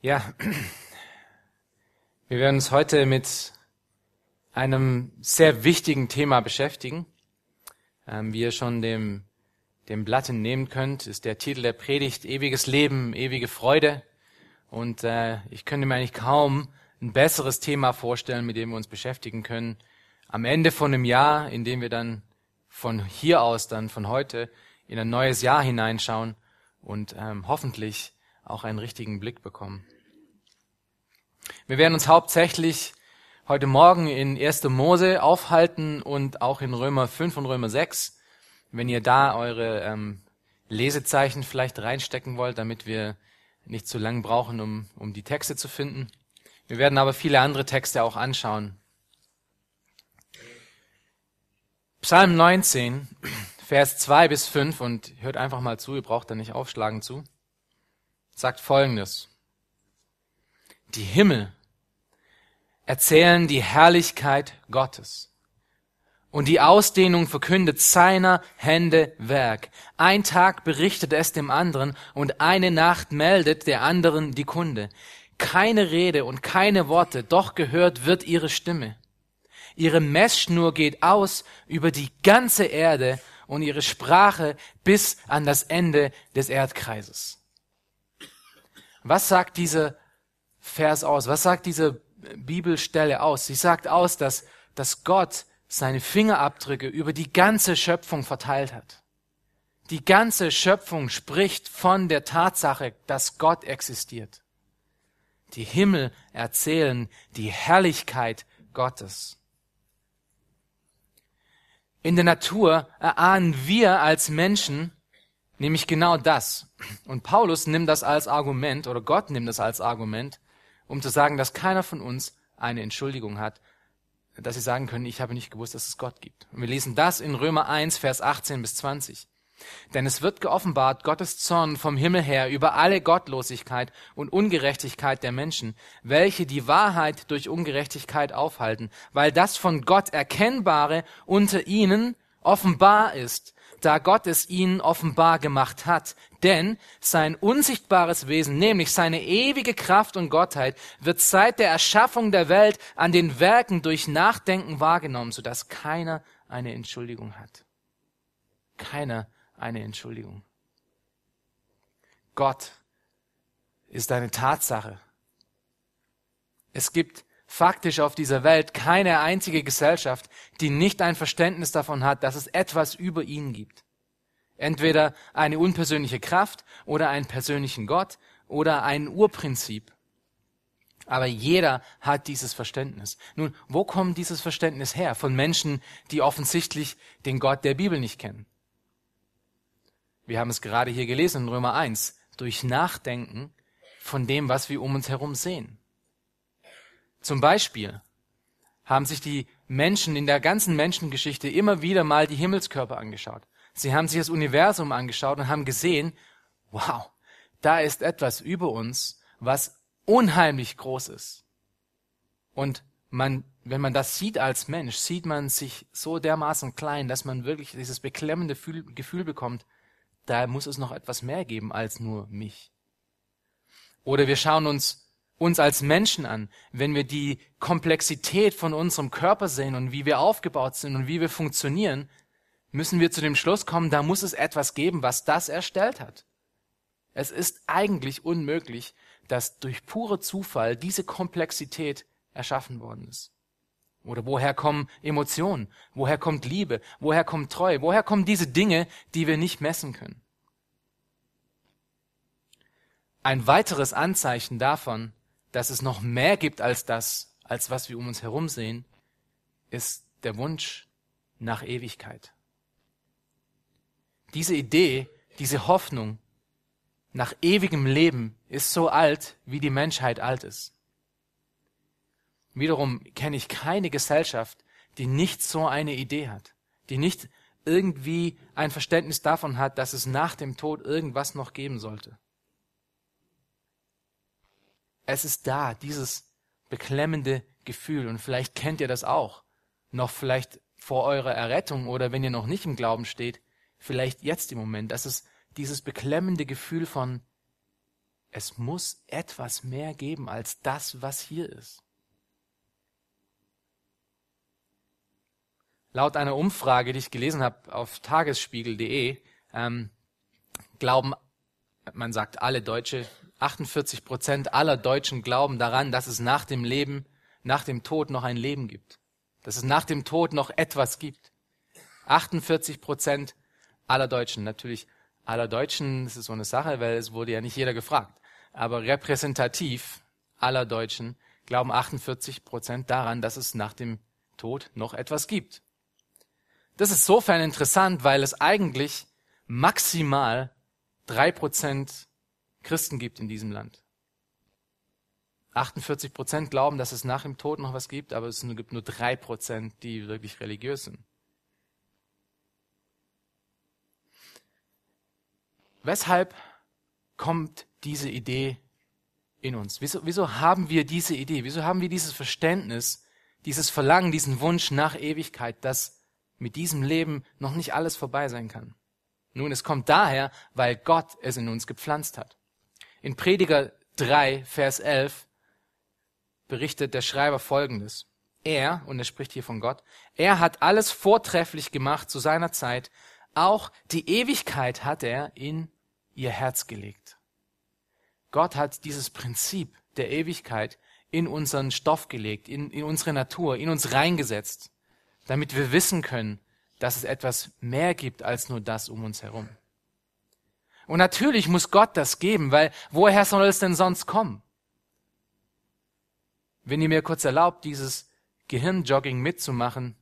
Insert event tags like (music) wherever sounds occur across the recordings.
Ja, (clears throat) wir werden uns heute mit einem sehr wichtigen Thema beschäftigen. Ähm, wie ihr schon dem, dem Blatt entnehmen könnt, ist der Titel der Predigt Ewiges Leben, ewige Freude. Und äh, ich könnte mir eigentlich kaum ein besseres Thema vorstellen, mit dem wir uns beschäftigen können. Am Ende von einem Jahr, in dem wir dann von hier aus, dann von heute, in ein neues Jahr hineinschauen und ähm, hoffentlich auch einen richtigen Blick bekommen. Wir werden uns hauptsächlich heute Morgen in 1. Mose aufhalten und auch in Römer 5 und Römer 6. Wenn ihr da eure ähm, Lesezeichen vielleicht reinstecken wollt, damit wir nicht zu lang brauchen, um, um die Texte zu finden. Wir werden aber viele andere Texte auch anschauen. Psalm 19, Vers 2 bis 5 und hört einfach mal zu, ihr braucht da nicht aufschlagen zu sagt Folgendes. Die Himmel erzählen die Herrlichkeit Gottes. Und die Ausdehnung verkündet seiner Hände Werk. Ein Tag berichtet es dem anderen und eine Nacht meldet der anderen die Kunde. Keine Rede und keine Worte, doch gehört wird ihre Stimme. Ihre Messschnur geht aus über die ganze Erde und ihre Sprache bis an das Ende des Erdkreises. Was sagt dieser Vers aus? Was sagt diese Bibelstelle aus? Sie sagt aus, dass, dass Gott seine Fingerabdrücke über die ganze Schöpfung verteilt hat. Die ganze Schöpfung spricht von der Tatsache, dass Gott existiert. Die Himmel erzählen die Herrlichkeit Gottes. In der Natur erahnen wir als Menschen Nämlich genau das. Und Paulus nimmt das als Argument, oder Gott nimmt das als Argument, um zu sagen, dass keiner von uns eine Entschuldigung hat, dass sie sagen können, ich habe nicht gewusst, dass es Gott gibt. Und wir lesen das in Römer 1, Vers 18 bis 20. Denn es wird geoffenbart Gottes Zorn vom Himmel her über alle Gottlosigkeit und Ungerechtigkeit der Menschen, welche die Wahrheit durch Ungerechtigkeit aufhalten, weil das von Gott Erkennbare unter ihnen offenbar ist, da Gott es ihnen offenbar gemacht hat. Denn sein unsichtbares Wesen, nämlich seine ewige Kraft und Gottheit, wird seit der Erschaffung der Welt an den Werken durch Nachdenken wahrgenommen, sodass keiner eine Entschuldigung hat. Keiner eine Entschuldigung. Gott ist eine Tatsache. Es gibt faktisch auf dieser Welt keine einzige Gesellschaft, die nicht ein Verständnis davon hat, dass es etwas über ihn gibt. Entweder eine unpersönliche Kraft oder einen persönlichen Gott oder ein Urprinzip. Aber jeder hat dieses Verständnis. Nun, wo kommt dieses Verständnis her? Von Menschen, die offensichtlich den Gott der Bibel nicht kennen. Wir haben es gerade hier gelesen in Römer 1. Durch Nachdenken von dem, was wir um uns herum sehen. Zum Beispiel haben sich die Menschen in der ganzen Menschengeschichte immer wieder mal die Himmelskörper angeschaut. Sie haben sich das Universum angeschaut und haben gesehen, wow, da ist etwas über uns, was unheimlich groß ist. Und man, wenn man das sieht als Mensch, sieht man sich so dermaßen klein, dass man wirklich dieses beklemmende Gefühl bekommt, da muss es noch etwas mehr geben als nur mich. Oder wir schauen uns uns als Menschen an, wenn wir die Komplexität von unserem Körper sehen und wie wir aufgebaut sind und wie wir funktionieren, müssen wir zu dem Schluss kommen, da muss es etwas geben, was das erstellt hat. Es ist eigentlich unmöglich, dass durch pure Zufall diese Komplexität erschaffen worden ist. Oder woher kommen Emotionen? Woher kommt Liebe? Woher kommt Treue? Woher kommen diese Dinge, die wir nicht messen können? Ein weiteres Anzeichen davon, dass es noch mehr gibt als das, als was wir um uns herum sehen, ist der Wunsch nach Ewigkeit. Diese Idee, diese Hoffnung nach ewigem Leben ist so alt, wie die Menschheit alt ist. Wiederum kenne ich keine Gesellschaft, die nicht so eine Idee hat, die nicht irgendwie ein Verständnis davon hat, dass es nach dem Tod irgendwas noch geben sollte. Es ist da, dieses beklemmende Gefühl. Und vielleicht kennt ihr das auch. Noch vielleicht vor eurer Errettung oder wenn ihr noch nicht im Glauben steht, vielleicht jetzt im Moment. Das ist dieses beklemmende Gefühl von, Es muss etwas mehr geben als das, was hier ist. Laut einer Umfrage, die ich gelesen habe auf tagesspiegel.de, ähm, glauben, man sagt alle Deutsche, 48 Prozent aller Deutschen glauben daran, dass es nach dem Leben, nach dem Tod noch ein Leben gibt. Dass es nach dem Tod noch etwas gibt. 48 Prozent aller Deutschen. Natürlich aller Deutschen, das ist so eine Sache, weil es wurde ja nicht jeder gefragt. Aber repräsentativ aller Deutschen glauben 48 Prozent daran, dass es nach dem Tod noch etwas gibt. Das ist sofern interessant, weil es eigentlich maximal drei Prozent Christen gibt in diesem Land. 48 Prozent glauben, dass es nach dem Tod noch was gibt, aber es gibt nur drei Prozent, die wirklich religiös sind. Weshalb kommt diese Idee in uns? Wieso, wieso haben wir diese Idee? Wieso haben wir dieses Verständnis, dieses Verlangen, diesen Wunsch nach Ewigkeit, dass mit diesem Leben noch nicht alles vorbei sein kann? Nun, es kommt daher, weil Gott es in uns gepflanzt hat. In Prediger 3, Vers 11 berichtet der Schreiber Folgendes. Er, und er spricht hier von Gott, er hat alles vortrefflich gemacht zu seiner Zeit, auch die Ewigkeit hat er in ihr Herz gelegt. Gott hat dieses Prinzip der Ewigkeit in unseren Stoff gelegt, in, in unsere Natur, in uns reingesetzt, damit wir wissen können, dass es etwas mehr gibt als nur das um uns herum. Und natürlich muss Gott das geben, weil woher soll es denn sonst kommen? Wenn ihr mir kurz erlaubt, dieses Gehirnjogging mitzumachen,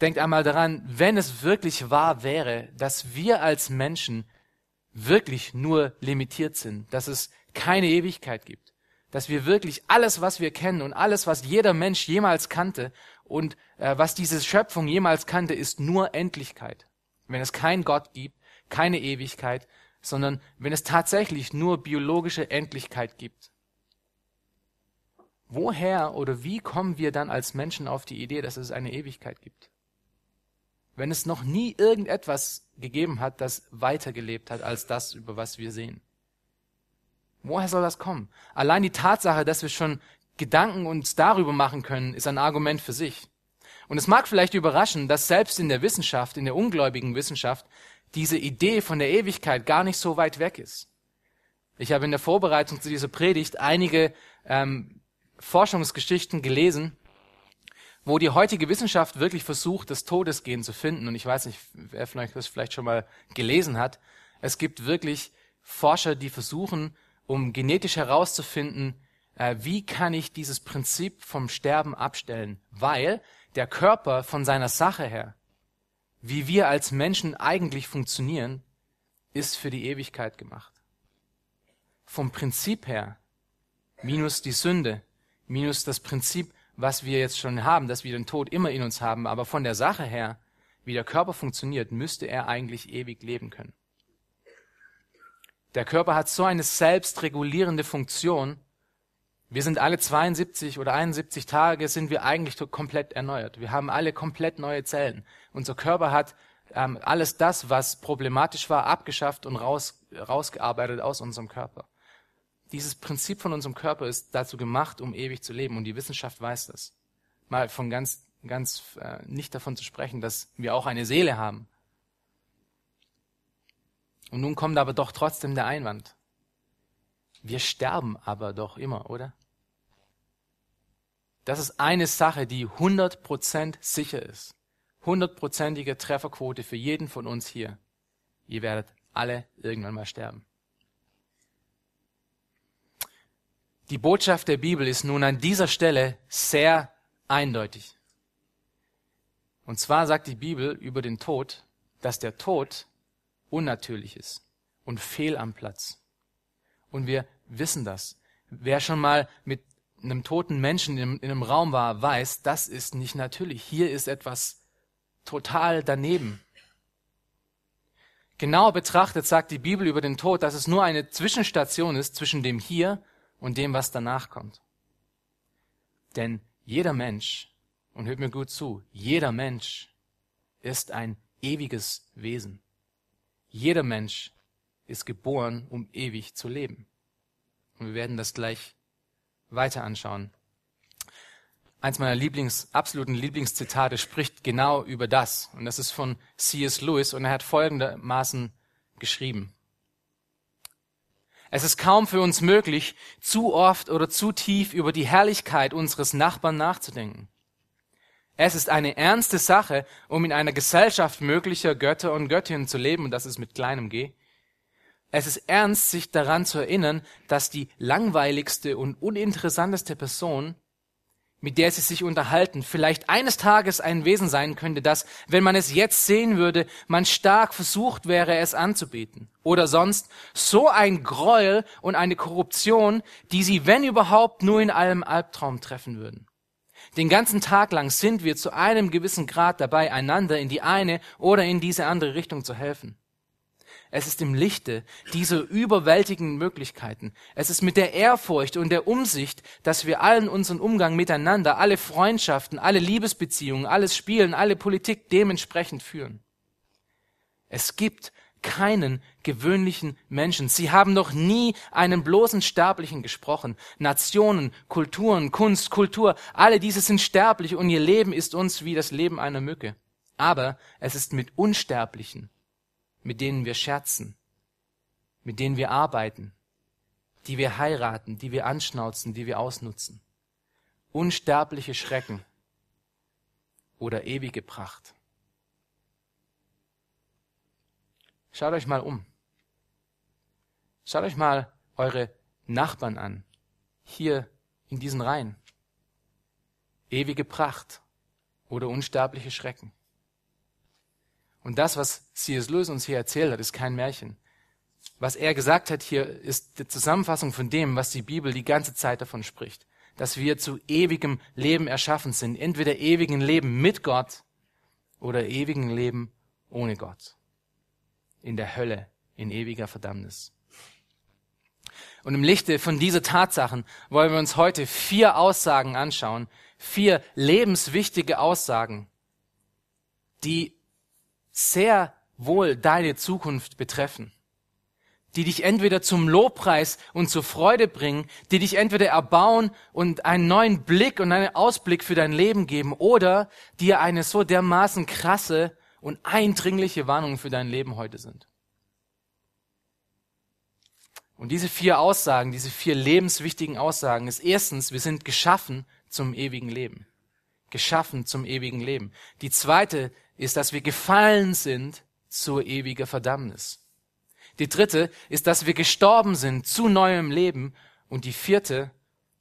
denkt einmal daran, wenn es wirklich wahr wäre, dass wir als Menschen wirklich nur limitiert sind, dass es keine Ewigkeit gibt, dass wir wirklich alles, was wir kennen und alles, was jeder Mensch jemals kannte und äh, was diese Schöpfung jemals kannte, ist nur Endlichkeit. Wenn es keinen Gott gibt, keine Ewigkeit, sondern wenn es tatsächlich nur biologische Endlichkeit gibt. Woher oder wie kommen wir dann als Menschen auf die Idee, dass es eine Ewigkeit gibt? Wenn es noch nie irgendetwas gegeben hat, das weitergelebt hat als das, über was wir sehen. Woher soll das kommen? Allein die Tatsache, dass wir schon Gedanken uns darüber machen können, ist ein Argument für sich. Und es mag vielleicht überraschen, dass selbst in der Wissenschaft, in der ungläubigen Wissenschaft, diese Idee von der Ewigkeit gar nicht so weit weg ist. Ich habe in der Vorbereitung zu dieser Predigt einige ähm, Forschungsgeschichten gelesen, wo die heutige Wissenschaft wirklich versucht, das Todesgehen zu finden. Und ich weiß nicht, wer vielleicht das vielleicht schon mal gelesen hat. Es gibt wirklich Forscher, die versuchen, um genetisch herauszufinden, äh, wie kann ich dieses Prinzip vom Sterben abstellen? Weil der Körper von seiner Sache her, wie wir als Menschen eigentlich funktionieren, ist für die Ewigkeit gemacht. Vom Prinzip her, minus die Sünde, minus das Prinzip, was wir jetzt schon haben, dass wir den Tod immer in uns haben, aber von der Sache her, wie der Körper funktioniert, müsste er eigentlich ewig leben können. Der Körper hat so eine selbstregulierende Funktion. Wir sind alle 72 oder 71 Tage sind wir eigentlich komplett erneuert. Wir haben alle komplett neue Zellen. Unser Körper hat ähm, alles das, was problematisch war, abgeschafft und raus, rausgearbeitet aus unserem Körper. Dieses Prinzip von unserem Körper ist dazu gemacht, um ewig zu leben und die Wissenschaft weiß das. Mal von ganz, ganz äh, nicht davon zu sprechen, dass wir auch eine Seele haben. Und nun kommt aber doch trotzdem der Einwand. Wir sterben aber doch immer, oder? Das ist eine Sache, die 100% sicher ist. Hundertprozentige Trefferquote für jeden von uns hier. Ihr werdet alle irgendwann mal sterben. Die Botschaft der Bibel ist nun an dieser Stelle sehr eindeutig. Und zwar sagt die Bibel über den Tod, dass der Tod unnatürlich ist und fehl am Platz. Und wir wissen das. Wer schon mal mit einem toten Menschen in einem Raum war, weiß, das ist nicht natürlich. Hier ist etwas total daneben. Genau betrachtet sagt die Bibel über den Tod, dass es nur eine Zwischenstation ist zwischen dem Hier und dem, was danach kommt. Denn jeder Mensch, und hört mir gut zu, jeder Mensch ist ein ewiges Wesen. Jeder Mensch ist geboren, um ewig zu leben. Und wir werden das gleich weiter anschauen. Eins meiner Lieblings, absoluten Lieblingszitate spricht genau über das. Und das ist von C.S. Lewis und er hat folgendermaßen geschrieben. Es ist kaum für uns möglich, zu oft oder zu tief über die Herrlichkeit unseres Nachbarn nachzudenken. Es ist eine ernste Sache, um in einer Gesellschaft möglicher Götter und Göttinnen zu leben, und das ist mit kleinem G. Es ist ernst, sich daran zu erinnern, dass die langweiligste und uninteressanteste Person, mit der sie sich unterhalten, vielleicht eines Tages ein Wesen sein könnte, das, wenn man es jetzt sehen würde, man stark versucht wäre, es anzubeten. Oder sonst so ein Gräuel und eine Korruption, die sie, wenn überhaupt, nur in einem Albtraum treffen würden. Den ganzen Tag lang sind wir zu einem gewissen Grad dabei, einander in die eine oder in diese andere Richtung zu helfen. Es ist im Lichte dieser überwältigenden Möglichkeiten. Es ist mit der Ehrfurcht und der Umsicht, dass wir allen unseren Umgang miteinander, alle Freundschaften, alle Liebesbeziehungen, alles Spielen, alle Politik dementsprechend führen. Es gibt keinen gewöhnlichen Menschen. Sie haben noch nie einen bloßen Sterblichen gesprochen. Nationen, Kulturen, Kunst, Kultur, alle diese sind sterblich und ihr Leben ist uns wie das Leben einer Mücke. Aber es ist mit Unsterblichen, mit denen wir scherzen, mit denen wir arbeiten, die wir heiraten, die wir anschnauzen, die wir ausnutzen. Unsterbliche Schrecken oder ewige Pracht. Schaut euch mal um. Schaut euch mal eure Nachbarn an. Hier in diesen Reihen. Ewige Pracht oder unsterbliche Schrecken. Und das, was C.S. Lewis uns hier erzählt hat, ist kein Märchen. Was er gesagt hat hier, ist die Zusammenfassung von dem, was die Bibel die ganze Zeit davon spricht. Dass wir zu ewigem Leben erschaffen sind. Entweder ewigen Leben mit Gott oder ewigen Leben ohne Gott in der Hölle, in ewiger Verdammnis. Und im Lichte von dieser Tatsachen wollen wir uns heute vier Aussagen anschauen, vier lebenswichtige Aussagen, die sehr wohl deine Zukunft betreffen, die dich entweder zum Lobpreis und zur Freude bringen, die dich entweder erbauen und einen neuen Blick und einen Ausblick für dein Leben geben oder dir eine so dermaßen krasse und eindringliche Warnungen für dein Leben heute sind. Und diese vier Aussagen, diese vier lebenswichtigen Aussagen ist erstens, wir sind geschaffen zum ewigen Leben. Geschaffen zum ewigen Leben. Die zweite ist, dass wir gefallen sind zur ewiger Verdammnis. Die dritte ist, dass wir gestorben sind zu neuem Leben. Und die vierte,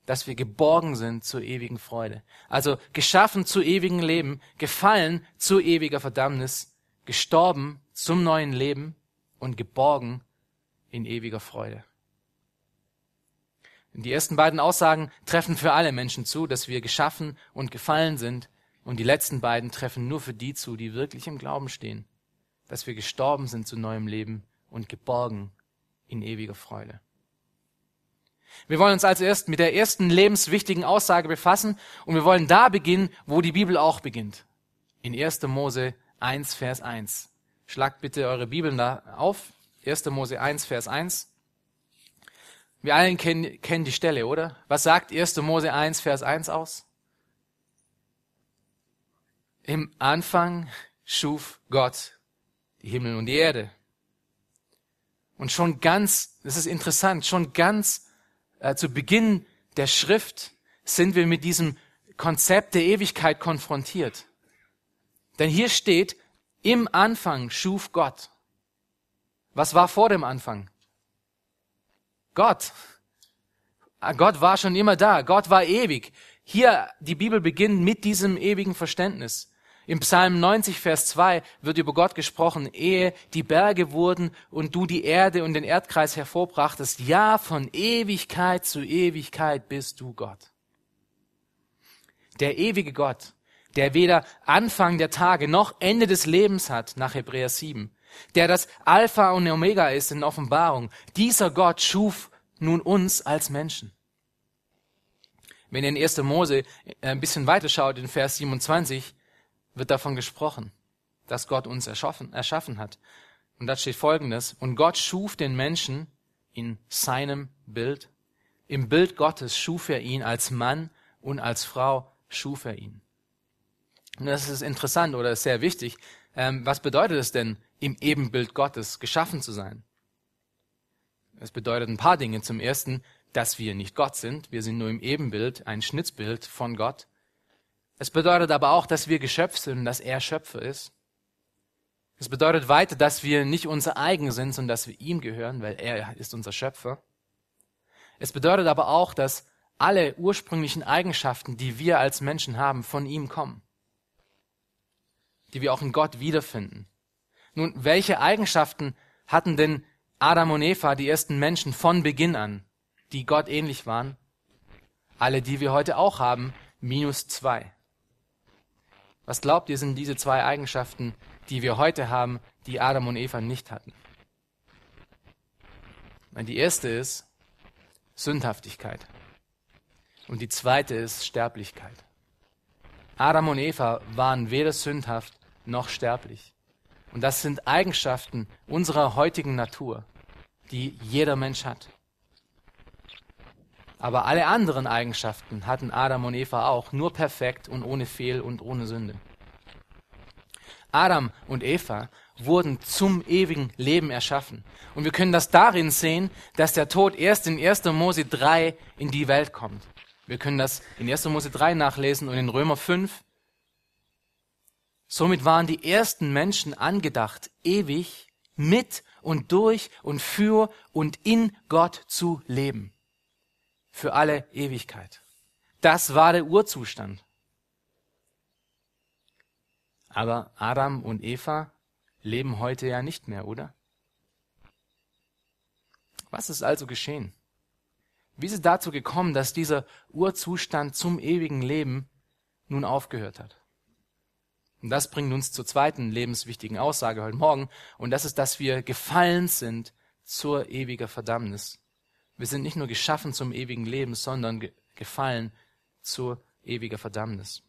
dass wir geborgen sind zur ewigen Freude. Also geschaffen zu ewigem Leben, gefallen zu ewiger Verdammnis, gestorben zum neuen Leben und geborgen in ewiger Freude. Die ersten beiden Aussagen treffen für alle Menschen zu, dass wir geschaffen und gefallen sind. Und die letzten beiden treffen nur für die zu, die wirklich im Glauben stehen, dass wir gestorben sind zu neuem Leben und geborgen in ewiger Freude. Wir wollen uns also erst mit der ersten lebenswichtigen Aussage befassen und wir wollen da beginnen, wo die Bibel auch beginnt. In 1. Mose 1, Vers 1. Schlagt bitte eure Bibeln da auf. 1. Mose 1, Vers 1. Wir allen kennen, kennen die Stelle, oder? Was sagt 1. Mose 1, Vers 1 aus? Im Anfang schuf Gott die Himmel und die Erde. Und schon ganz, das ist interessant, schon ganz äh, zu Beginn der Schrift sind wir mit diesem Konzept der Ewigkeit konfrontiert. Denn hier steht, im Anfang schuf Gott. Was war vor dem Anfang? Gott. Ah, Gott war schon immer da. Gott war ewig. Hier, die Bibel beginnt mit diesem ewigen Verständnis. Im Psalm 90, Vers 2 wird über Gott gesprochen, ehe die Berge wurden und du die Erde und den Erdkreis hervorbrachtest. Ja, von Ewigkeit zu Ewigkeit bist du Gott. Der ewige Gott, der weder Anfang der Tage noch Ende des Lebens hat, nach Hebräer 7, der das Alpha und Omega ist in Offenbarung. Dieser Gott schuf nun uns als Menschen. Wenn ihr in 1. Mose äh, ein bisschen weiter schaut, in Vers 27, wird davon gesprochen, dass Gott uns erschaffen, erschaffen hat. Und da steht folgendes, und Gott schuf den Menschen in seinem Bild. Im Bild Gottes schuf er ihn als Mann und als Frau schuf er ihn. Und das ist interessant oder sehr wichtig. Ähm, was bedeutet es denn, im Ebenbild Gottes geschaffen zu sein? Es bedeutet ein paar Dinge. Zum ersten, dass wir nicht Gott sind. Wir sind nur im Ebenbild, ein Schnitzbild von Gott. Es bedeutet aber auch, dass wir Geschöpf sind dass er Schöpfer ist. Es bedeutet weiter, dass wir nicht unser eigen sind, sondern dass wir ihm gehören, weil er ist unser Schöpfer. Es bedeutet aber auch, dass alle ursprünglichen Eigenschaften, die wir als Menschen haben, von ihm kommen. Die wir auch in Gott wiederfinden. Nun, welche Eigenschaften hatten denn Adam und Eva, die ersten Menschen von Beginn an, die Gott ähnlich waren? Alle, die wir heute auch haben, minus zwei. Was glaubt ihr, sind diese zwei Eigenschaften, die wir heute haben, die Adam und Eva nicht hatten? Die erste ist Sündhaftigkeit. Und die zweite ist Sterblichkeit. Adam und Eva waren weder sündhaft noch sterblich. Und das sind Eigenschaften unserer heutigen Natur, die jeder Mensch hat. Aber alle anderen Eigenschaften hatten Adam und Eva auch, nur perfekt und ohne Fehl und ohne Sünde. Adam und Eva wurden zum ewigen Leben erschaffen. Und wir können das darin sehen, dass der Tod erst in 1. Mose 3 in die Welt kommt. Wir können das in 1. Mose 3 nachlesen und in Römer 5. Somit waren die ersten Menschen angedacht, ewig mit und durch und für und in Gott zu leben für alle Ewigkeit. Das war der Urzustand. Aber Adam und Eva leben heute ja nicht mehr, oder? Was ist also geschehen? Wie ist es dazu gekommen, dass dieser Urzustand zum ewigen Leben nun aufgehört hat? Und das bringt uns zur zweiten lebenswichtigen Aussage heute Morgen, und das ist, dass wir gefallen sind zur ewiger Verdammnis. Wir sind nicht nur geschaffen zum ewigen Leben, sondern ge gefallen zur ewiger Verdammnis.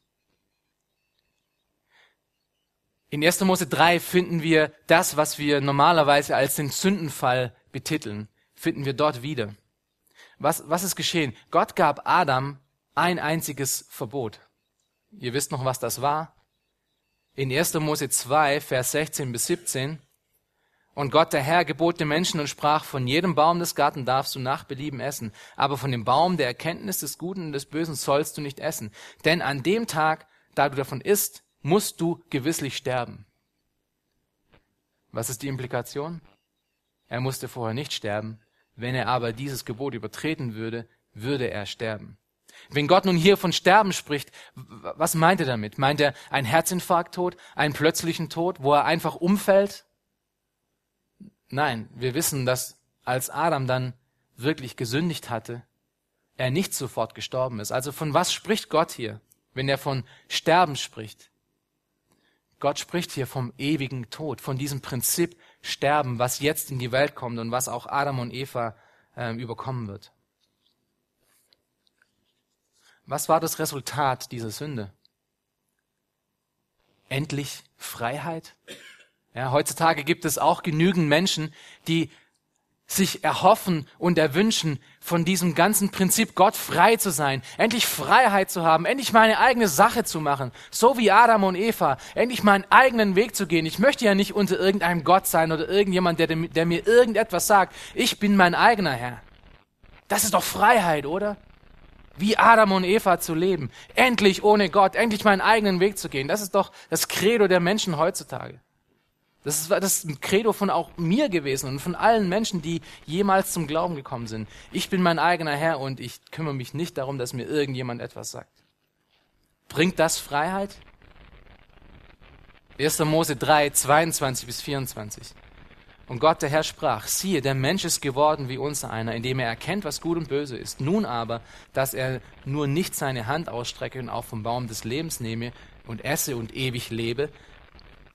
In 1. Mose 3 finden wir das, was wir normalerweise als den Sündenfall betiteln, finden wir dort wieder. Was, was ist geschehen? Gott gab Adam ein einziges Verbot. Ihr wisst noch, was das war? In 1. Mose 2, Vers 16 bis 17 und Gott, der Herr, gebot den Menschen und sprach, von jedem Baum des Garten darfst du nach Belieben essen, aber von dem Baum der Erkenntnis des Guten und des Bösen sollst du nicht essen. Denn an dem Tag, da du davon isst, musst du gewisslich sterben. Was ist die Implikation? Er musste vorher nicht sterben. Wenn er aber dieses Gebot übertreten würde, würde er sterben. Wenn Gott nun hier von Sterben spricht, was meint er damit? Meint er ein Herzinfarkttod, einen plötzlichen Tod, wo er einfach umfällt? Nein, wir wissen, dass als Adam dann wirklich gesündigt hatte, er nicht sofort gestorben ist. Also von was spricht Gott hier, wenn er von Sterben spricht? Gott spricht hier vom ewigen Tod, von diesem Prinzip Sterben, was jetzt in die Welt kommt und was auch Adam und Eva äh, überkommen wird. Was war das Resultat dieser Sünde? Endlich Freiheit? Ja, heutzutage gibt es auch genügend Menschen, die sich erhoffen und erwünschen, von diesem ganzen Prinzip Gott frei zu sein, endlich Freiheit zu haben, endlich meine eigene Sache zu machen, so wie Adam und Eva, endlich meinen eigenen Weg zu gehen. Ich möchte ja nicht unter irgendeinem Gott sein oder irgendjemand, der, der mir irgendetwas sagt. Ich bin mein eigener Herr. Das ist doch Freiheit, oder? Wie Adam und Eva zu leben, endlich ohne Gott, endlich meinen eigenen Weg zu gehen. Das ist doch das Credo der Menschen heutzutage. Das war das Credo von auch mir gewesen und von allen Menschen, die jemals zum Glauben gekommen sind. Ich bin mein eigener Herr und ich kümmere mich nicht darum, dass mir irgendjemand etwas sagt. Bringt das Freiheit? 1. Mose 3, 22 bis 24. Und Gott, der Herr, sprach, siehe, der Mensch ist geworden wie unser einer, indem er erkennt, was gut und böse ist. Nun aber, dass er nur nicht seine Hand ausstrecke und auch vom Baum des Lebens nehme und esse und ewig lebe,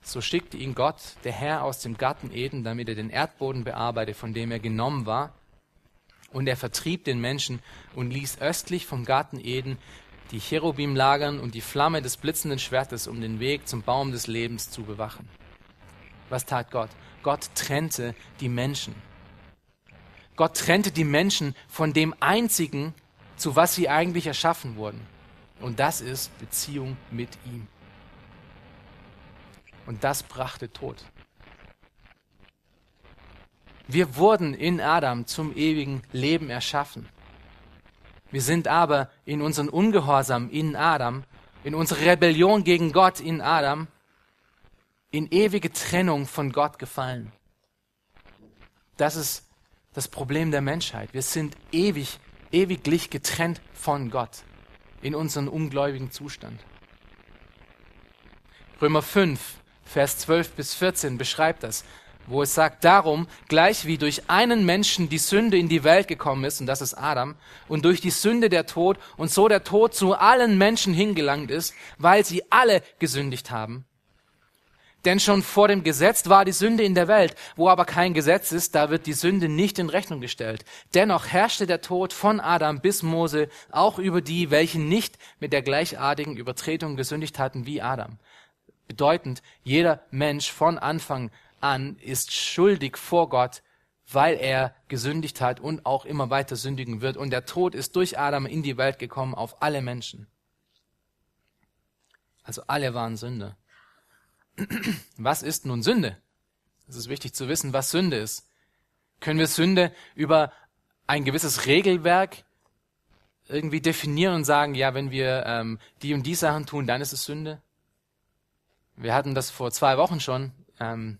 so schickte ihn Gott, der Herr, aus dem Garten Eden, damit er den Erdboden bearbeite, von dem er genommen war. Und er vertrieb den Menschen und ließ östlich vom Garten Eden die Cherubim lagern und die Flamme des blitzenden Schwertes, um den Weg zum Baum des Lebens zu bewachen. Was tat Gott? Gott trennte die Menschen. Gott trennte die Menschen von dem einzigen, zu was sie eigentlich erschaffen wurden. Und das ist Beziehung mit ihm. Und das brachte Tod. Wir wurden in Adam zum ewigen Leben erschaffen. Wir sind aber in unseren Ungehorsam in Adam, in unserer Rebellion gegen Gott in Adam, in ewige Trennung von Gott gefallen. Das ist das Problem der Menschheit. Wir sind ewig, ewiglich getrennt von Gott in unserem ungläubigen Zustand. Römer 5, Vers 12 bis 14 beschreibt das wo es sagt, darum, gleich wie durch einen Menschen die Sünde in die Welt gekommen ist, und das ist Adam, und durch die Sünde der Tod, und so der Tod zu allen Menschen hingelangt ist, weil sie alle gesündigt haben. Denn schon vor dem Gesetz war die Sünde in der Welt, wo aber kein Gesetz ist, da wird die Sünde nicht in Rechnung gestellt. Dennoch herrschte der Tod von Adam bis Mose auch über die, welche nicht mit der gleichartigen Übertretung gesündigt hatten wie Adam. Bedeutend, jeder Mensch von Anfang an ist schuldig vor Gott, weil er gesündigt hat und auch immer weiter sündigen wird. Und der Tod ist durch Adam in die Welt gekommen auf alle Menschen. Also alle waren Sünder. (clears throat) Was ist nun Sünde? Es ist wichtig zu wissen, was Sünde ist. Können wir Sünde über ein gewisses Regelwerk irgendwie definieren und sagen, ja, wenn wir ähm, die und die Sachen tun, dann ist es Sünde? Wir hatten das vor zwei Wochen schon. Ähm,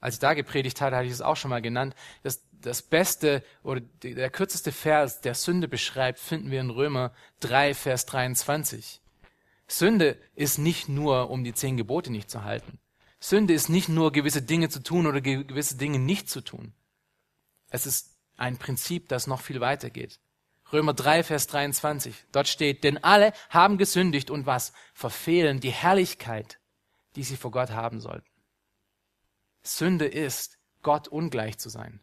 als ich da gepredigt hatte, hatte ich es auch schon mal genannt, das, das beste oder der kürzeste Vers, der Sünde beschreibt, finden wir in Römer 3, Vers 23. Sünde ist nicht nur, um die zehn Gebote nicht zu halten. Sünde ist nicht nur, gewisse Dinge zu tun oder gewisse Dinge nicht zu tun. Es ist ein Prinzip, das noch viel weiter geht. Römer 3, Vers 23. Dort steht, denn alle haben gesündigt und was? Verfehlen die Herrlichkeit, die sie vor Gott haben sollten. Sünde ist, Gott ungleich zu sein.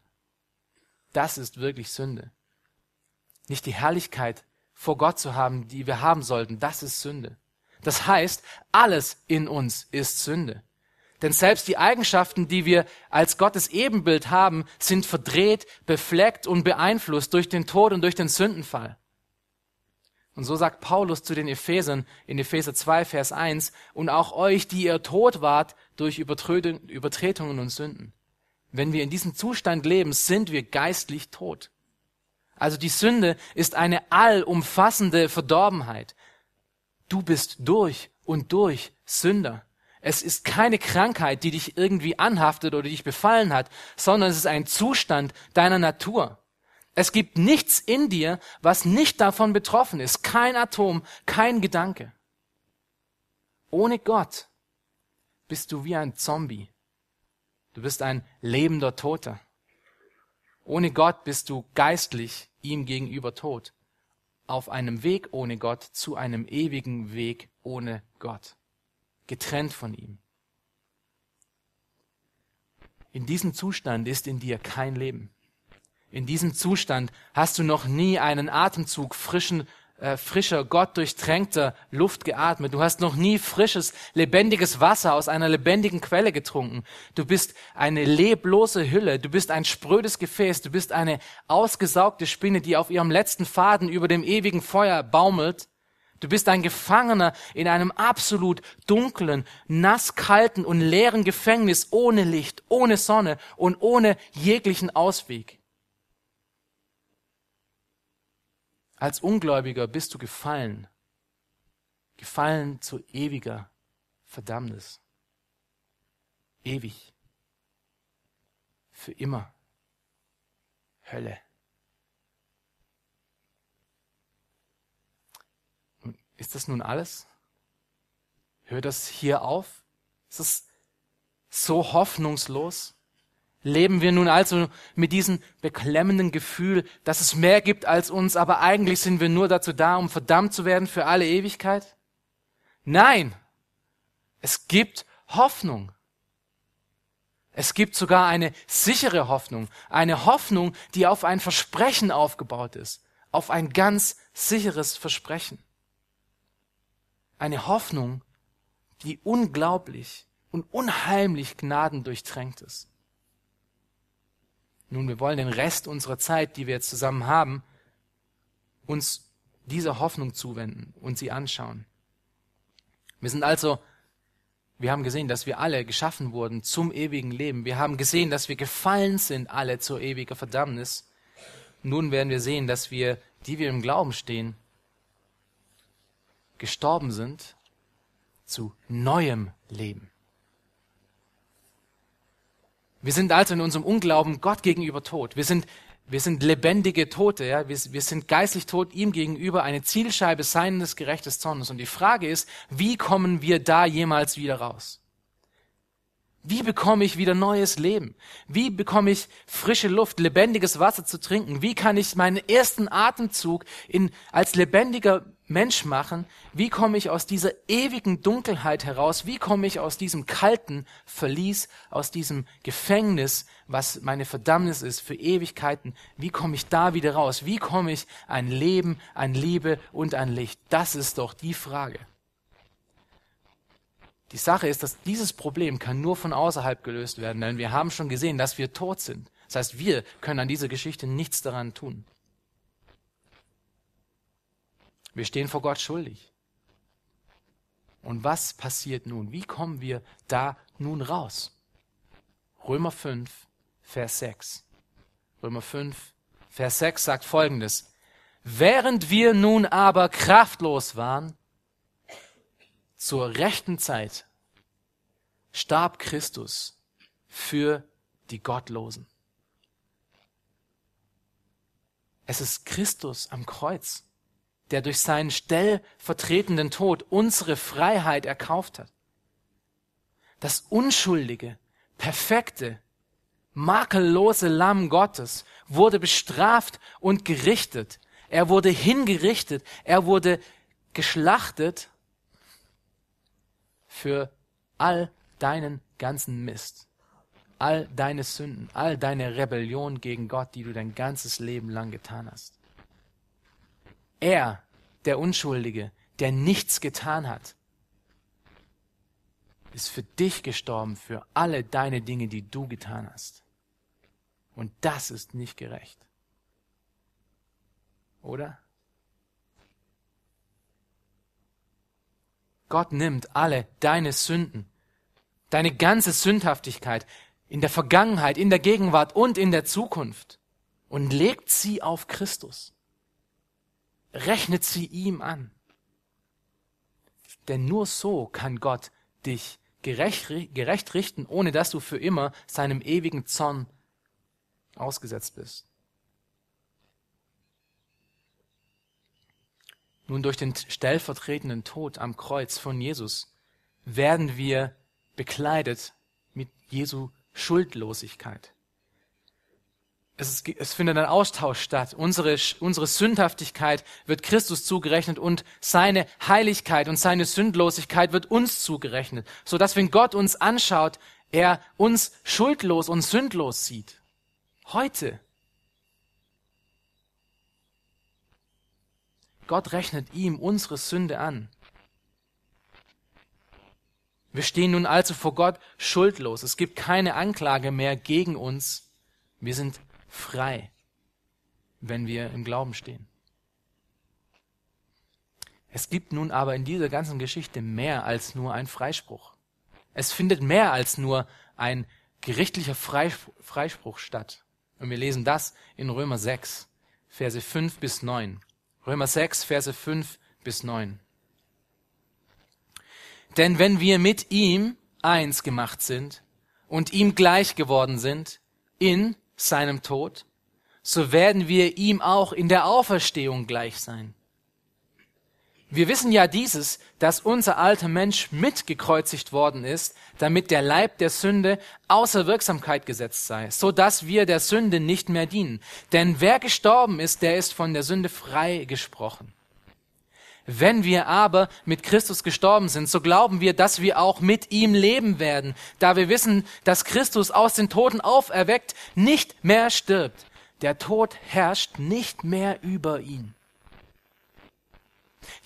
Das ist wirklich Sünde. Nicht die Herrlichkeit vor Gott zu haben, die wir haben sollten, das ist Sünde. Das heißt, alles in uns ist Sünde. Denn selbst die Eigenschaften, die wir als Gottes Ebenbild haben, sind verdreht, befleckt und beeinflusst durch den Tod und durch den Sündenfall. Und so sagt Paulus zu den Ephesern in Epheser 2, Vers 1, und auch euch, die ihr tot wart durch Übertretungen und Sünden. Wenn wir in diesem Zustand leben, sind wir geistlich tot. Also die Sünde ist eine allumfassende Verdorbenheit. Du bist durch und durch Sünder. Es ist keine Krankheit, die dich irgendwie anhaftet oder dich befallen hat, sondern es ist ein Zustand deiner Natur. Es gibt nichts in dir, was nicht davon betroffen ist. Kein Atom, kein Gedanke. Ohne Gott bist du wie ein Zombie. Du bist ein lebender Toter. Ohne Gott bist du geistlich ihm gegenüber tot. Auf einem Weg ohne Gott zu einem ewigen Weg ohne Gott. Getrennt von ihm. In diesem Zustand ist in dir kein Leben. In diesem Zustand hast du noch nie einen Atemzug frischen, äh, frischer, Gott durchtränkter Luft geatmet. Du hast noch nie frisches, lebendiges Wasser aus einer lebendigen Quelle getrunken. Du bist eine leblose Hülle. Du bist ein sprödes Gefäß. Du bist eine ausgesaugte Spinne, die auf ihrem letzten Faden über dem ewigen Feuer baumelt. Du bist ein Gefangener in einem absolut dunklen, nasskalten und leeren Gefängnis ohne Licht, ohne Sonne und ohne jeglichen Ausweg. Als Ungläubiger bist du gefallen, gefallen zu ewiger Verdammnis. Ewig. Für immer. Hölle. Ist das nun alles? Hört das hier auf? Ist das so hoffnungslos? Leben wir nun also mit diesem beklemmenden Gefühl, dass es mehr gibt als uns, aber eigentlich sind wir nur dazu da, um verdammt zu werden für alle Ewigkeit? Nein, es gibt Hoffnung. Es gibt sogar eine sichere Hoffnung, eine Hoffnung, die auf ein Versprechen aufgebaut ist, auf ein ganz sicheres Versprechen. Eine Hoffnung, die unglaublich und unheimlich gnadendurchtränkt ist. Nun, wir wollen den Rest unserer Zeit, die wir jetzt zusammen haben, uns dieser Hoffnung zuwenden und sie anschauen. Wir sind also, wir haben gesehen, dass wir alle geschaffen wurden zum ewigen Leben. Wir haben gesehen, dass wir gefallen sind alle zur ewiger Verdammnis. Nun werden wir sehen, dass wir, die wir im Glauben stehen, gestorben sind zu neuem Leben. Wir sind also in unserem Unglauben Gott gegenüber tot. Wir sind, wir sind lebendige Tote, ja. Wir, wir sind geistlich tot ihm gegenüber, eine Zielscheibe seines gerechtes Zornes. Und die Frage ist, wie kommen wir da jemals wieder raus? Wie bekomme ich wieder neues Leben? Wie bekomme ich frische Luft, lebendiges Wasser zu trinken? Wie kann ich meinen ersten Atemzug in, als lebendiger Mensch machen? Wie komme ich aus dieser ewigen Dunkelheit heraus? Wie komme ich aus diesem kalten Verlies, aus diesem Gefängnis, was meine Verdammnis ist für Ewigkeiten? Wie komme ich da wieder raus? Wie komme ich ein Leben, ein Liebe und ein Licht? Das ist doch die Frage. Die Sache ist, dass dieses Problem kann nur von außerhalb gelöst werden, denn wir haben schon gesehen, dass wir tot sind. Das heißt, wir können an dieser Geschichte nichts daran tun. Wir stehen vor Gott schuldig. Und was passiert nun? Wie kommen wir da nun raus? Römer 5, Vers 6. Römer 5, Vers 6 sagt folgendes. Während wir nun aber kraftlos waren, zur rechten Zeit starb Christus für die Gottlosen. Es ist Christus am Kreuz, der durch seinen stellvertretenden Tod unsere Freiheit erkauft hat. Das unschuldige, perfekte, makellose Lamm Gottes wurde bestraft und gerichtet. Er wurde hingerichtet. Er wurde geschlachtet für all deinen ganzen Mist, all deine Sünden, all deine Rebellion gegen Gott, die du dein ganzes Leben lang getan hast. Er, der Unschuldige, der nichts getan hat, ist für dich gestorben, für alle deine Dinge, die du getan hast. Und das ist nicht gerecht. Oder? Gott nimmt alle deine Sünden, deine ganze Sündhaftigkeit in der Vergangenheit, in der Gegenwart und in der Zukunft und legt sie auf Christus. Rechnet sie ihm an. Denn nur so kann Gott dich gerecht, gerecht richten, ohne dass du für immer seinem ewigen Zorn ausgesetzt bist. Nun durch den stellvertretenden Tod am Kreuz von Jesus werden wir bekleidet mit Jesu Schuldlosigkeit. Es, es, findet ein Austausch statt. Unsere, unsere Sündhaftigkeit wird Christus zugerechnet und seine Heiligkeit und seine Sündlosigkeit wird uns zugerechnet, so dass wenn Gott uns anschaut, er uns schuldlos und sündlos sieht. Heute. Gott rechnet ihm unsere Sünde an. Wir stehen nun also vor Gott schuldlos. Es gibt keine Anklage mehr gegen uns. Wir sind frei, wenn wir im Glauben stehen. Es gibt nun aber in dieser ganzen Geschichte mehr als nur ein Freispruch. Es findet mehr als nur ein gerichtlicher Freispruch statt. Und wir lesen das in Römer 6, Verse 5 bis 9. Römer 6, Verse 5 bis 9. Denn wenn wir mit ihm eins gemacht sind und ihm gleich geworden sind in seinem Tod, so werden wir ihm auch in der Auferstehung gleich sein. Wir wissen ja dieses, dass unser alter Mensch mitgekreuzigt worden ist, damit der Leib der Sünde außer Wirksamkeit gesetzt sei, so dass wir der Sünde nicht mehr dienen. Denn wer gestorben ist, der ist von der Sünde frei gesprochen. Wenn wir aber mit Christus gestorben sind, so glauben wir, dass wir auch mit ihm leben werden, da wir wissen, dass Christus aus den Toten auferweckt nicht mehr stirbt. Der Tod herrscht nicht mehr über ihn.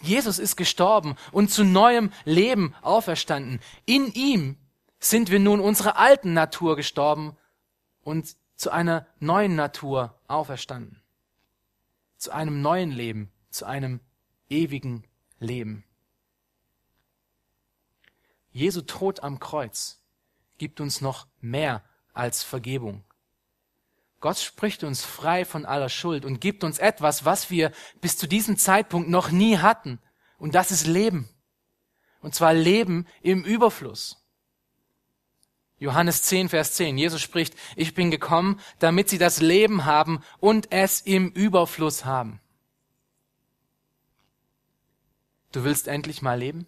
Jesus ist gestorben und zu neuem Leben auferstanden. In ihm sind wir nun unserer alten Natur gestorben und zu einer neuen Natur auferstanden. Zu einem neuen Leben, zu einem ewigen Leben. Jesu Tod am Kreuz gibt uns noch mehr als Vergebung. Gott spricht uns frei von aller Schuld und gibt uns etwas, was wir bis zu diesem Zeitpunkt noch nie hatten. Und das ist Leben. Und zwar Leben im Überfluss. Johannes 10, Vers 10. Jesus spricht, ich bin gekommen, damit sie das Leben haben und es im Überfluss haben. Du willst endlich mal leben?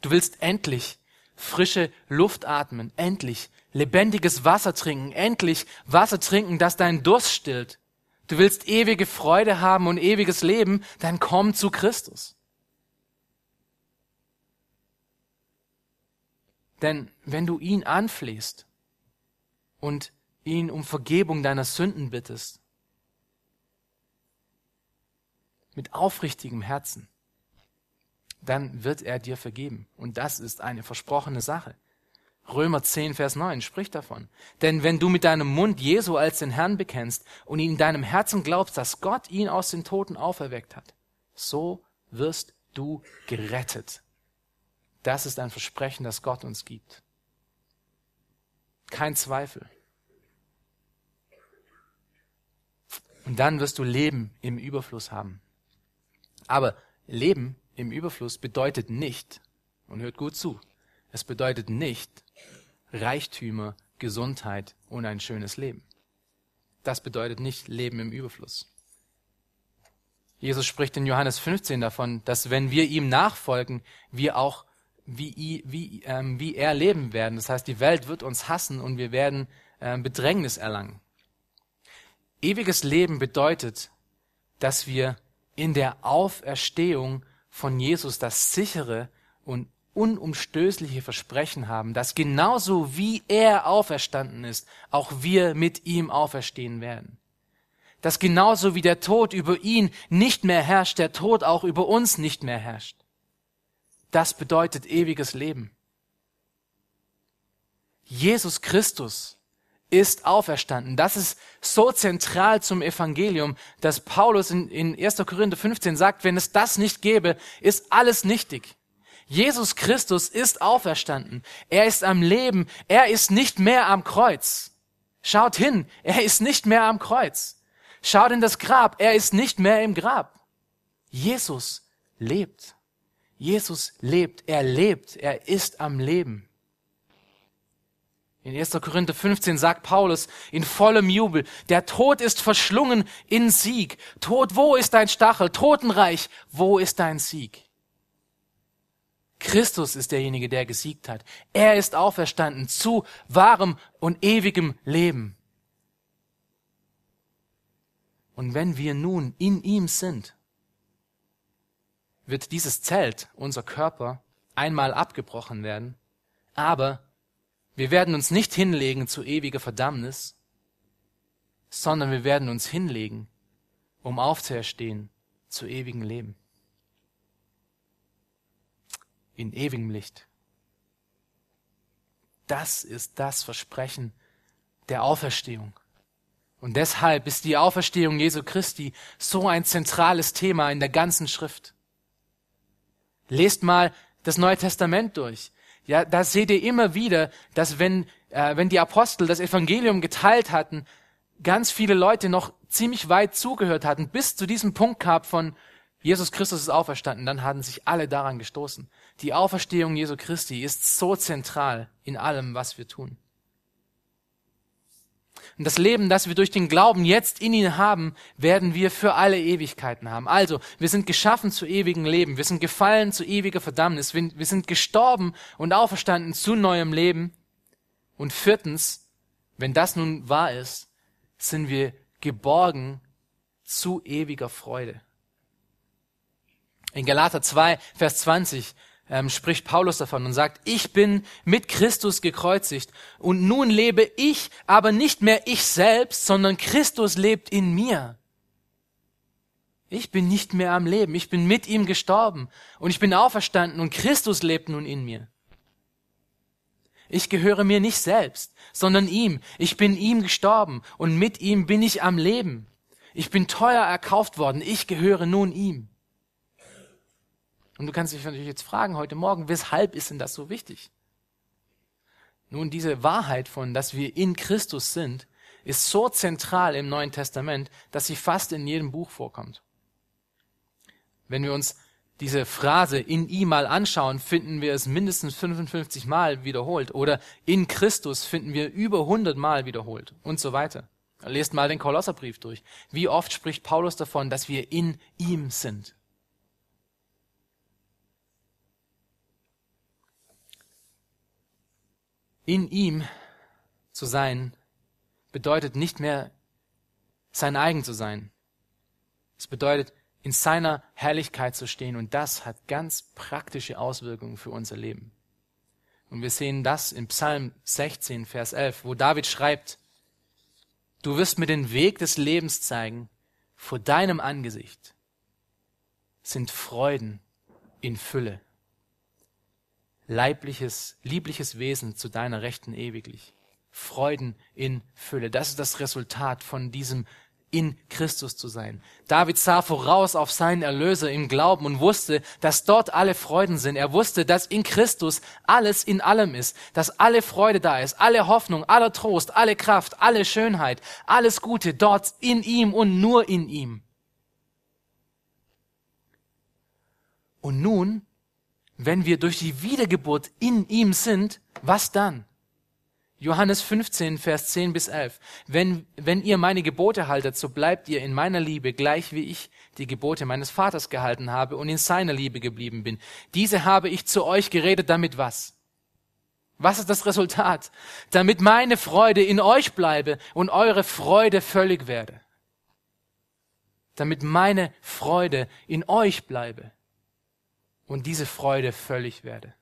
Du willst endlich frische Luft atmen, endlich lebendiges Wasser trinken, endlich Wasser trinken, das deinen Durst stillt. Du willst ewige Freude haben und ewiges Leben, dann komm zu Christus. Denn wenn du ihn anflehst und ihn um Vergebung deiner Sünden bittest, mit aufrichtigem Herzen, dann wird er dir vergeben. Und das ist eine versprochene Sache. Römer 10, Vers 9 spricht davon. Denn wenn du mit deinem Mund Jesu als den Herrn bekennst und in deinem Herzen glaubst, dass Gott ihn aus den Toten auferweckt hat, so wirst du gerettet. Das ist ein Versprechen, das Gott uns gibt. Kein Zweifel. Und dann wirst du Leben im Überfluss haben. Aber Leben im Überfluss bedeutet nicht, und hört gut zu, es bedeutet nicht Reichtümer, Gesundheit und ein schönes Leben. Das bedeutet nicht Leben im Überfluss. Jesus spricht in Johannes 15 davon, dass wenn wir ihm nachfolgen, wir auch wie, wie, ähm, wie er leben werden. Das heißt, die Welt wird uns hassen und wir werden ähm, Bedrängnis erlangen. Ewiges Leben bedeutet, dass wir in der Auferstehung von Jesus das sichere und unumstößliche Versprechen haben, dass genauso wie er auferstanden ist, auch wir mit ihm auferstehen werden. Dass genauso wie der Tod über ihn nicht mehr herrscht, der Tod auch über uns nicht mehr herrscht. Das bedeutet ewiges Leben. Jesus Christus ist auferstanden. Das ist so zentral zum Evangelium, dass Paulus in, in 1. Korinther 15 sagt, wenn es das nicht gäbe, ist alles nichtig. Jesus Christus ist auferstanden. Er ist am Leben. Er ist nicht mehr am Kreuz. Schaut hin. Er ist nicht mehr am Kreuz. Schaut in das Grab. Er ist nicht mehr im Grab. Jesus lebt. Jesus lebt, er lebt, er ist am Leben. In 1. Korinther 15 sagt Paulus in vollem Jubel, der Tod ist verschlungen in Sieg. Tod, wo ist dein Stachel? Totenreich, wo ist dein Sieg? Christus ist derjenige, der gesiegt hat. Er ist auferstanden zu wahrem und ewigem Leben. Und wenn wir nun in ihm sind, wird dieses Zelt, unser Körper, einmal abgebrochen werden, aber wir werden uns nicht hinlegen zu ewiger Verdammnis, sondern wir werden uns hinlegen, um aufzuerstehen zu ewigem Leben. In ewigem Licht. Das ist das Versprechen der Auferstehung. Und deshalb ist die Auferstehung Jesu Christi so ein zentrales Thema in der ganzen Schrift. Lest mal das Neue Testament durch. Ja, da seht ihr immer wieder, dass wenn, äh, wenn die Apostel das Evangelium geteilt hatten, ganz viele Leute noch ziemlich weit zugehört hatten, bis zu diesem Punkt gab von Jesus Christus ist auferstanden, dann hatten sich alle daran gestoßen. Die Auferstehung Jesu Christi ist so zentral in allem, was wir tun. Und das Leben, das wir durch den Glauben jetzt in ihn haben, werden wir für alle Ewigkeiten haben. Also, wir sind geschaffen zu ewigem Leben. Wir sind gefallen zu ewiger Verdammnis. Wir sind gestorben und auferstanden zu neuem Leben. Und viertens, wenn das nun wahr ist, sind wir geborgen zu ewiger Freude. In Galater 2, Vers 20 ähm, spricht Paulus davon und sagt, ich bin mit Christus gekreuzigt und nun lebe ich, aber nicht mehr ich selbst, sondern Christus lebt in mir. Ich bin nicht mehr am Leben, ich bin mit ihm gestorben und ich bin auferstanden und Christus lebt nun in mir. Ich gehöre mir nicht selbst, sondern ihm. Ich bin ihm gestorben und mit ihm bin ich am Leben. Ich bin teuer erkauft worden. Ich gehöre nun ihm. Und du kannst dich natürlich jetzt fragen heute Morgen, weshalb ist denn das so wichtig? Nun, diese Wahrheit von, dass wir in Christus sind, ist so zentral im Neuen Testament, dass sie fast in jedem Buch vorkommt. Wenn wir uns diese Phrase in ihm mal anschauen, finden wir es mindestens 55 Mal wiederholt oder in Christus finden wir über 100 Mal wiederholt und so weiter. Lest mal den Kolosserbrief durch. Wie oft spricht Paulus davon, dass wir in ihm sind? In ihm zu sein bedeutet nicht mehr sein eigen zu sein. Es bedeutet in seiner Herrlichkeit zu stehen und das hat ganz praktische Auswirkungen für unser Leben. Und wir sehen das im Psalm 16, Vers 11, wo David schreibt, Du wirst mir den Weg des Lebens zeigen, vor deinem Angesicht sind Freuden in Fülle leibliches, liebliches Wesen zu deiner Rechten ewiglich. Freuden in Fülle. Das ist das Resultat von diesem in Christus zu sein. David sah voraus auf seinen Erlöser im Glauben und wusste, dass dort alle Freuden sind. Er wusste, dass in Christus alles in allem ist, dass alle Freude da ist, alle Hoffnung, aller Trost, alle Kraft, alle Schönheit, alles Gute dort in ihm und nur in ihm. Und nun wenn wir durch die Wiedergeburt in ihm sind, was dann? Johannes 15, Vers 10 bis 11. Wenn, wenn ihr meine Gebote haltet, so bleibt ihr in meiner Liebe, gleich wie ich die Gebote meines Vaters gehalten habe und in seiner Liebe geblieben bin. Diese habe ich zu euch geredet, damit was? Was ist das Resultat? Damit meine Freude in euch bleibe und eure Freude völlig werde. Damit meine Freude in euch bleibe und diese Freude völlig werde.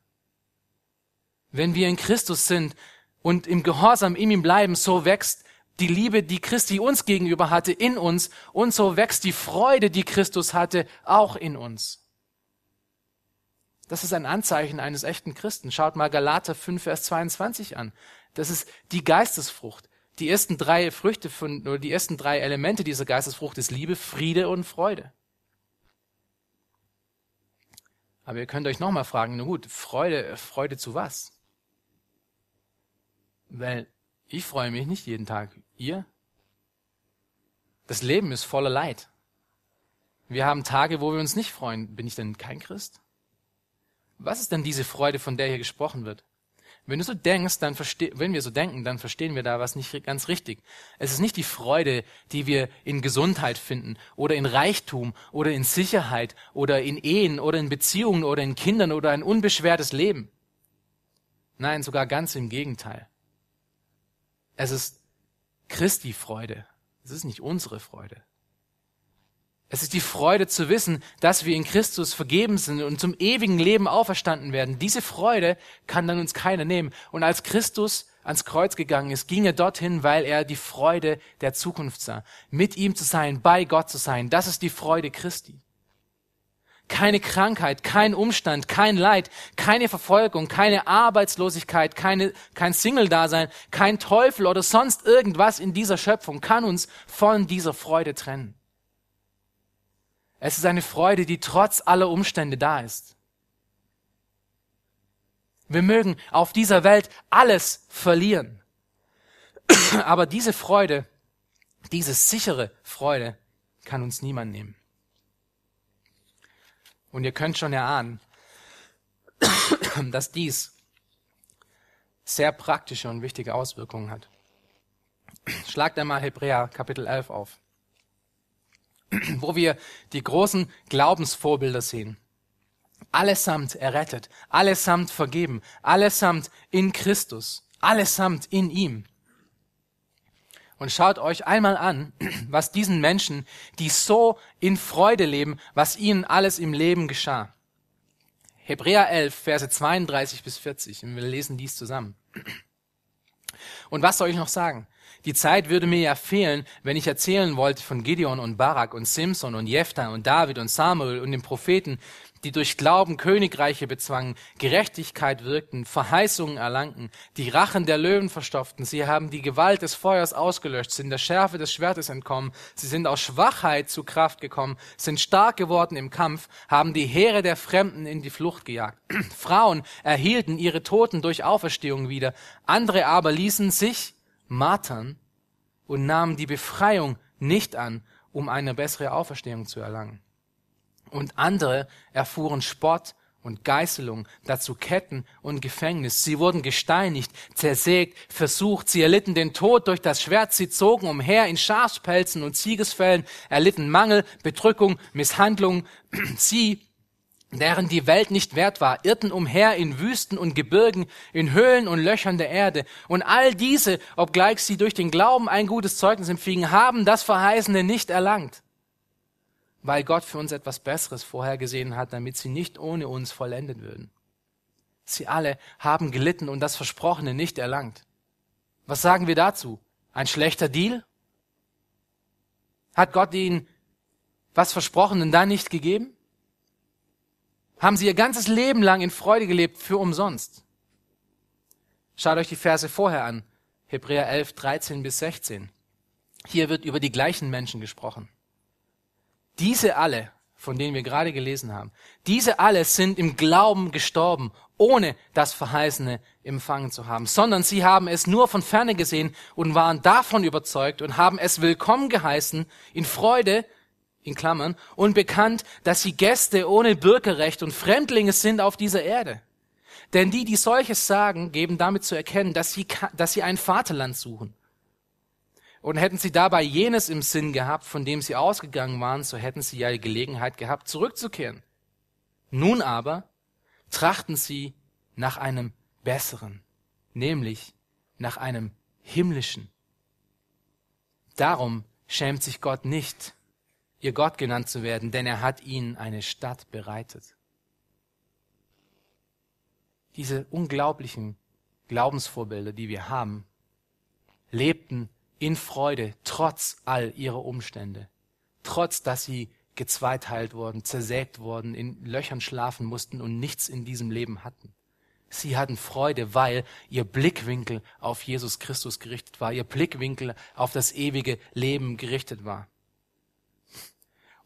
Wenn wir in Christus sind und im Gehorsam in ihm bleiben, so wächst die Liebe, die Christi uns gegenüber hatte, in uns und so wächst die Freude, die Christus hatte, auch in uns. Das ist ein Anzeichen eines echten Christen. Schaut mal Galater 5, Vers 22 an. Das ist die Geistesfrucht. Die ersten drei Früchte von, oder die ersten drei Elemente dieser Geistesfrucht ist Liebe, Friede und Freude. Aber ihr könnt euch nochmal fragen, na gut, Freude, Freude zu was? Weil ich freue mich nicht jeden Tag. Ihr? Das Leben ist voller Leid. Wir haben Tage, wo wir uns nicht freuen. Bin ich denn kein Christ? Was ist denn diese Freude, von der hier gesprochen wird? Wenn du so denkst, dann verste wenn wir so denken, dann verstehen wir da was nicht ganz richtig. Es ist nicht die Freude, die wir in Gesundheit finden oder in Reichtum oder in Sicherheit oder in Ehen oder in Beziehungen oder in Kindern oder ein unbeschwertes Leben. Nein, sogar ganz im Gegenteil. Es ist Christi Freude. Es ist nicht unsere Freude. Es ist die Freude zu wissen, dass wir in Christus vergeben sind und zum ewigen Leben auferstanden werden. Diese Freude kann dann uns keiner nehmen. Und als Christus ans Kreuz gegangen ist, ging er dorthin, weil er die Freude der Zukunft sah. Mit ihm zu sein, bei Gott zu sein, das ist die Freude Christi. Keine Krankheit, kein Umstand, kein Leid, keine Verfolgung, keine Arbeitslosigkeit, keine, kein Single-Dasein, kein Teufel oder sonst irgendwas in dieser Schöpfung kann uns von dieser Freude trennen. Es ist eine Freude, die trotz aller Umstände da ist. Wir mögen auf dieser Welt alles verlieren. (clears throat) Aber diese Freude, diese sichere Freude kann uns niemand nehmen. Und ihr könnt schon erahnen, (clears throat) dass dies sehr praktische und wichtige Auswirkungen hat. Schlagt einmal Hebräer Kapitel 11 auf (clears throat) wo wir die großen Glaubensvorbilder sehen. Allesamt errettet, allesamt vergeben, allesamt in Christus, allesamt in ihm. Und schaut euch einmal an, (clears throat) was diesen Menschen, die so in Freude leben, was ihnen alles im Leben geschah. Hebräer 11, Verse 32 bis 40. Und wir lesen dies zusammen. Und was soll ich noch sagen? Die Zeit würde mir ja fehlen, wenn ich erzählen wollte von Gideon und Barak und Simson und Jephthah und David und Samuel und den Propheten, die durch Glauben Königreiche bezwangen, Gerechtigkeit wirkten, Verheißungen erlangten, die Rachen der Löwen verstopften, sie haben die Gewalt des Feuers ausgelöscht, sind der Schärfe des Schwertes entkommen, sie sind aus Schwachheit zu Kraft gekommen, sind stark geworden im Kampf, haben die Heere der Fremden in die Flucht gejagt. (clears throat) Frauen erhielten ihre Toten durch Auferstehung wieder, andere aber ließen sich martern und nahmen die Befreiung nicht an, um eine bessere Auferstehung zu erlangen. Und andere erfuhren Spott und Geißelung, dazu Ketten und Gefängnis. Sie wurden gesteinigt, zersägt, versucht, sie erlitten den Tod durch das Schwert, sie zogen umher in Schafspelzen und Ziegesfällen, erlitten Mangel, Bedrückung, Misshandlung. (clears throat) Sie, deren die Welt nicht wert war, irrten umher in Wüsten und Gebirgen, in Höhlen und Löchern der Erde. Und all diese, obgleich sie durch den Glauben ein gutes Zeugnis empfingen, haben das Verheißene nicht erlangt weil Gott für uns etwas Besseres vorhergesehen hat, damit sie nicht ohne uns vollendet würden. Sie alle haben gelitten und das Versprochene nicht erlangt. Was sagen wir dazu? Ein schlechter Deal? Hat Gott ihnen was Versprochenen da nicht gegeben? Haben sie ihr ganzes Leben lang in Freude gelebt für umsonst? Schaut euch die Verse vorher an. Hebräer 11, 13 bis 16. Hier wird über die gleichen Menschen gesprochen. Diese alle, von denen wir gerade gelesen haben, diese alle sind im Glauben gestorben, ohne das Verheißene empfangen zu haben, sondern sie haben es nur von ferne gesehen und waren davon überzeugt und haben es willkommen geheißen, in Freude, in Klammern, und bekannt, dass sie Gäste ohne Bürgerrecht und Fremdlinge sind auf dieser Erde. Denn die, die solches sagen, geben damit zu erkennen, dass sie, dass sie ein Vaterland suchen. Und hätten sie dabei jenes im Sinn gehabt, von dem sie ausgegangen waren, so hätten sie ja die Gelegenheit gehabt, zurückzukehren. Nun aber trachten sie nach einem besseren, nämlich nach einem himmlischen. Darum schämt sich Gott nicht, ihr Gott genannt zu werden, denn er hat ihnen eine Stadt bereitet. Diese unglaublichen Glaubensvorbilder, die wir haben, lebten in Freude, trotz all ihrer Umstände, trotz dass sie gezweiteilt wurden, zersägt wurden, in Löchern schlafen mussten und nichts in diesem Leben hatten. Sie hatten Freude, weil ihr Blickwinkel auf Jesus Christus gerichtet war, ihr Blickwinkel auf das ewige Leben gerichtet war.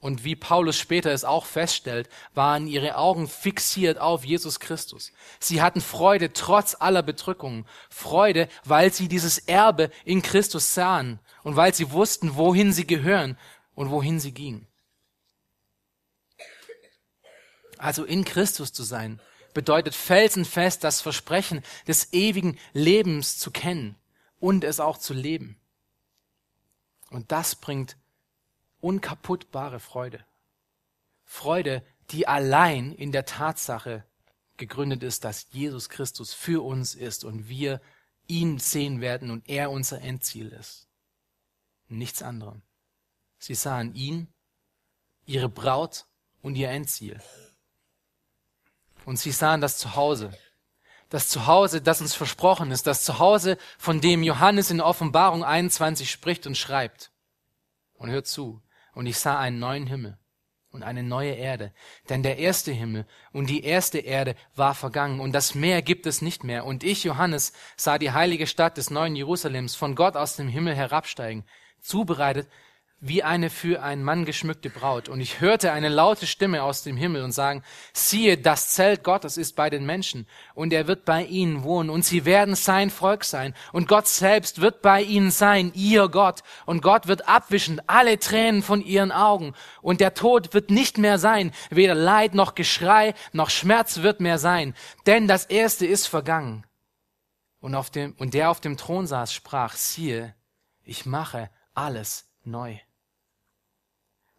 Und wie Paulus später es auch feststellt, waren ihre Augen fixiert auf Jesus Christus. Sie hatten Freude trotz aller Bedrückungen. Freude, weil sie dieses Erbe in Christus sahen und weil sie wussten, wohin sie gehören und wohin sie gingen. Also in Christus zu sein, bedeutet felsenfest das Versprechen des ewigen Lebens zu kennen und es auch zu leben. Und das bringt unkaputtbare Freude. Freude, die allein in der Tatsache gegründet ist, dass Jesus Christus für uns ist und wir ihn sehen werden und er unser Endziel ist. Nichts anderem. Sie sahen ihn, ihre Braut und ihr Endziel. Und sie sahen das Zuhause. Das Zuhause, das uns versprochen ist. Das Zuhause, von dem Johannes in Offenbarung 21 spricht und schreibt. Und hört zu und ich sah einen neuen Himmel und eine neue Erde. Denn der erste Himmel und die erste Erde war vergangen und das Meer gibt es nicht mehr. Und ich, Johannes, sah die heilige Stadt des neuen Jerusalems von Gott aus dem Himmel herabsteigen, zubereitet wie eine für einen Mann geschmückte Braut. Und ich hörte eine laute Stimme aus dem Himmel und sagen, siehe, das Zelt Gottes ist bei den Menschen und er wird bei ihnen wohnen und sie werden sein Volk sein und Gott selbst wird bei ihnen sein, ihr Gott. Und Gott wird abwischen alle Tränen von ihren Augen und der Tod wird nicht mehr sein, weder Leid noch Geschrei noch Schmerz wird mehr sein, denn das Erste ist vergangen. Und, auf dem, und der auf dem Thron saß, sprach, siehe, ich mache alles neu.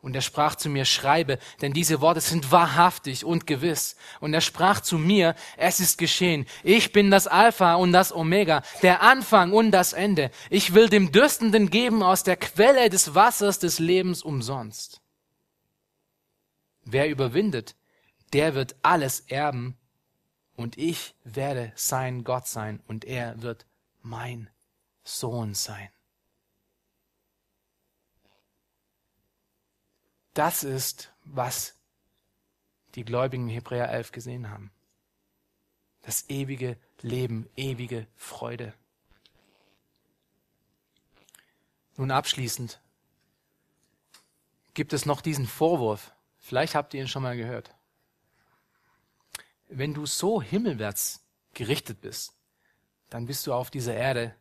Und er sprach zu mir, schreibe, denn diese Worte sind wahrhaftig und gewiss. Und er sprach zu mir, es ist geschehen. Ich bin das Alpha und das Omega, der Anfang und das Ende. Ich will dem Dürstenden geben aus der Quelle des Wassers des Lebens umsonst. Wer überwindet, der wird alles erben. Und ich werde sein Gott sein und er wird mein Sohn sein. Das ist, was die Gläubigen in Hebräer 11 gesehen haben. Das ewige Leben, ewige Freude. Nun abschließend gibt es noch diesen Vorwurf. Vielleicht habt ihr ihn schon mal gehört. Wenn du so himmelwärts gerichtet bist, dann bist du auf dieser Erde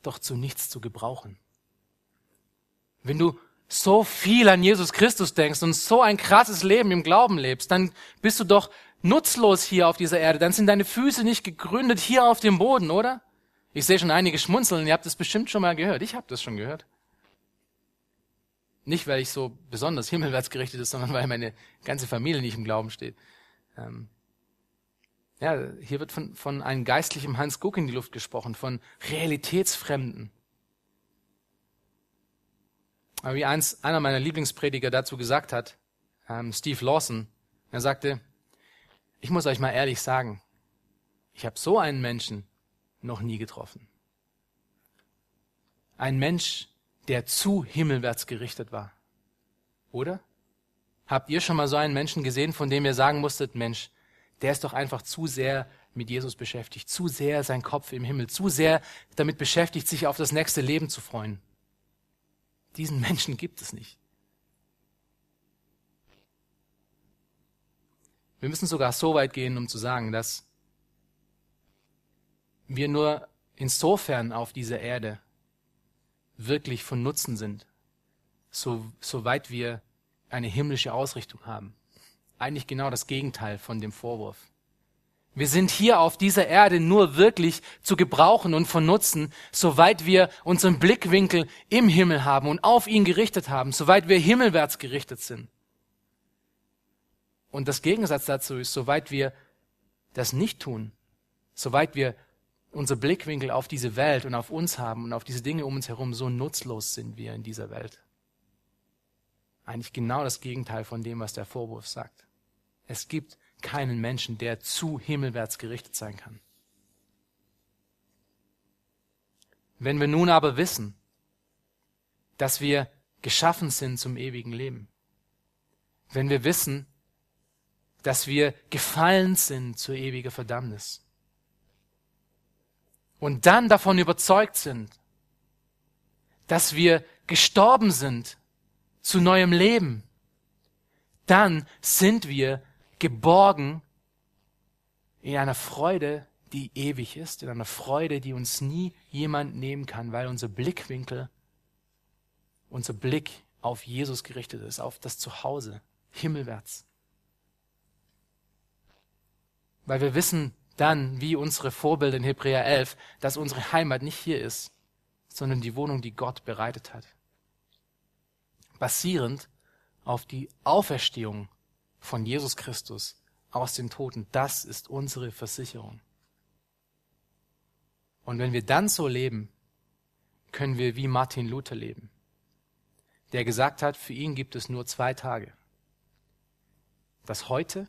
doch zu nichts zu gebrauchen. Wenn du so viel an Jesus Christus denkst und so ein krasses Leben im Glauben lebst, dann bist du doch nutzlos hier auf dieser Erde. Dann sind deine Füße nicht gegründet hier auf dem Boden, oder? Ich sehe schon einige schmunzeln. Ihr habt das bestimmt schon mal gehört. Ich habe das schon gehört. Nicht, weil ich so besonders himmelwärts gerichtet ist, sondern weil meine ganze Familie nicht im Glauben steht. Ähm ja, hier wird von, von einem geistlichen Hans Guck in die Luft gesprochen, von Realitätsfremden. Aber wie eins, einer meiner Lieblingsprediger dazu gesagt hat, ähm, Steve Lawson, er sagte, ich muss euch mal ehrlich sagen, ich habe so einen Menschen noch nie getroffen. Ein Mensch, der zu himmelwärts gerichtet war. Oder? Habt ihr schon mal so einen Menschen gesehen, von dem ihr sagen musstet, Mensch, der ist doch einfach zu sehr mit Jesus beschäftigt, zu sehr sein Kopf im Himmel, zu sehr damit beschäftigt, sich auf das nächste Leben zu freuen. Diesen Menschen gibt es nicht. Wir müssen sogar so weit gehen, um zu sagen, dass wir nur insofern auf dieser Erde wirklich von Nutzen sind, so, soweit wir eine himmlische Ausrichtung haben. Eigentlich genau das Gegenteil von dem Vorwurf. Wir sind hier auf dieser Erde nur wirklich zu gebrauchen und von Nutzen, soweit wir unseren Blickwinkel im Himmel haben und auf ihn gerichtet haben, soweit wir himmelwärts gerichtet sind. Und das Gegensatz dazu ist, soweit wir das nicht tun, soweit wir unser Blickwinkel auf diese Welt und auf uns haben und auf diese Dinge um uns herum, so nutzlos sind wir in dieser Welt. Eigentlich genau das Gegenteil von dem, was der Vorwurf sagt. Es gibt keinen Menschen, der zu himmelwärts gerichtet sein kann. Wenn wir nun aber wissen, dass wir geschaffen sind zum ewigen Leben, wenn wir wissen, dass wir gefallen sind zur ewigen Verdammnis und dann davon überzeugt sind, dass wir gestorben sind zu neuem Leben, dann sind wir geborgen in einer Freude, die ewig ist, in einer Freude, die uns nie jemand nehmen kann, weil unser Blickwinkel, unser Blick auf Jesus gerichtet ist, auf das Zuhause, himmelwärts. Weil wir wissen dann, wie unsere Vorbilder in Hebräer 11, dass unsere Heimat nicht hier ist, sondern die Wohnung, die Gott bereitet hat. Basierend auf die Auferstehung von Jesus Christus aus den Toten. Das ist unsere Versicherung. Und wenn wir dann so leben, können wir wie Martin Luther leben, der gesagt hat, für ihn gibt es nur zwei Tage. Das heute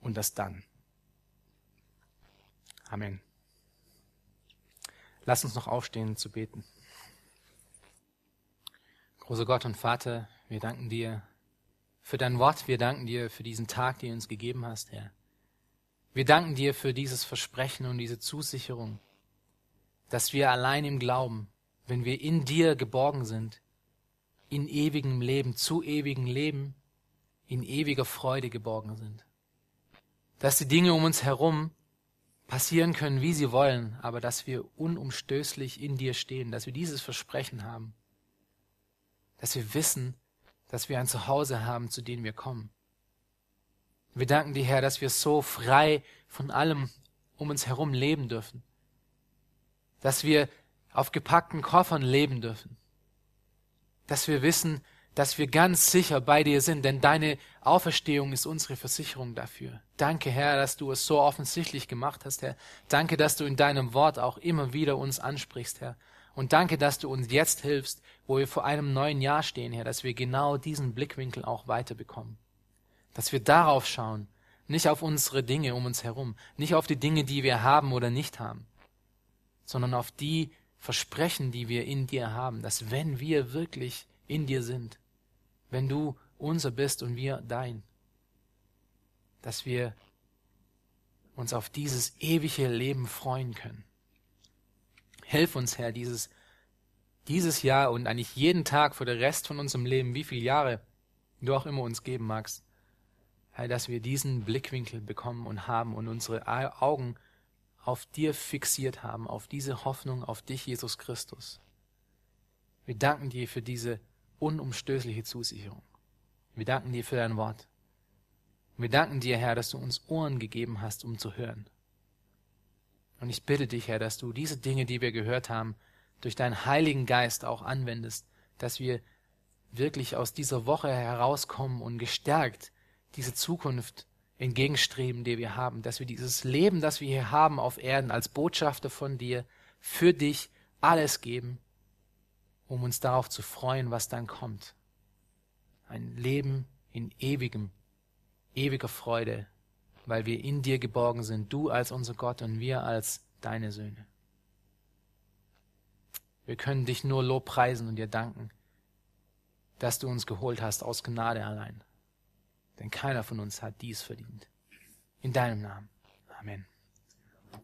und das dann. Amen. Lass uns noch aufstehen zu beten. Großer Gott und Vater, wir danken dir für dein Wort. Wir danken dir für diesen Tag, den du uns gegeben hast, Herr. Wir danken dir für dieses Versprechen und diese Zusicherung, dass wir allein im Glauben, wenn wir in dir geborgen sind, in ewigem Leben, zu ewigem Leben, in ewiger Freude geborgen sind. Dass die Dinge um uns herum passieren können, wie sie wollen, aber dass wir unumstößlich in dir stehen, dass wir dieses Versprechen haben, dass wir wissen, dass wir ein Zuhause haben, zu dem wir kommen. Wir danken dir, Herr, dass wir so frei von allem um uns herum leben dürfen. Dass wir auf gepackten Koffern leben dürfen. Dass wir wissen, dass wir ganz sicher bei dir sind, denn deine Auferstehung ist unsere Versicherung dafür. Danke, Herr, dass du es so offensichtlich gemacht hast, Herr. Danke, dass du in deinem Wort auch immer wieder uns ansprichst, Herr. Und danke, dass du uns jetzt hilfst, wo wir vor einem neuen Jahr stehen, Herr, dass wir genau diesen Blickwinkel auch weiterbekommen. Dass wir darauf schauen, nicht auf unsere Dinge um uns herum, nicht auf die Dinge, die wir haben oder nicht haben, sondern auf die Versprechen, die wir in dir haben, dass wenn wir wirklich in dir sind, wenn du unser bist und wir dein. Dass wir uns auf dieses ewige Leben freuen können. Hilf uns, Herr, dieses, dieses Jahr und eigentlich jeden Tag für den Rest von unserem Leben, wie viele Jahre du auch immer uns geben magst, Herr, dass wir diesen Blickwinkel bekommen und haben und unsere Augen auf dir fixiert haben, auf diese Hoffnung, auf dich, Jesus Christus. Wir danken dir für diese unumstößliche Zusicherung. Wir danken dir für dein Wort. Wir danken dir, Herr, dass du uns Ohren gegeben hast, um zu hören. Und ich bitte dich, Herr, dass du diese Dinge, die wir gehört haben, durch deinen Heiligen Geist auch anwendest, dass wir wirklich aus dieser Woche herauskommen und gestärkt diese Zukunft entgegenstreben, die wir haben, dass wir dieses Leben, das wir hier haben auf Erden, als Botschafter von dir, für dich alles geben, um uns darauf zu freuen, was dann kommt. Ein Leben in ewigem, ewiger Freude, weil wir in dir geborgen sind, du als unser Gott und wir als deine Söhne. Wir können dich nur lobpreisen und dir danken, dass du uns geholt hast aus Gnade allein. Denn keiner von uns hat dies verdient. In deinem Namen. Amen.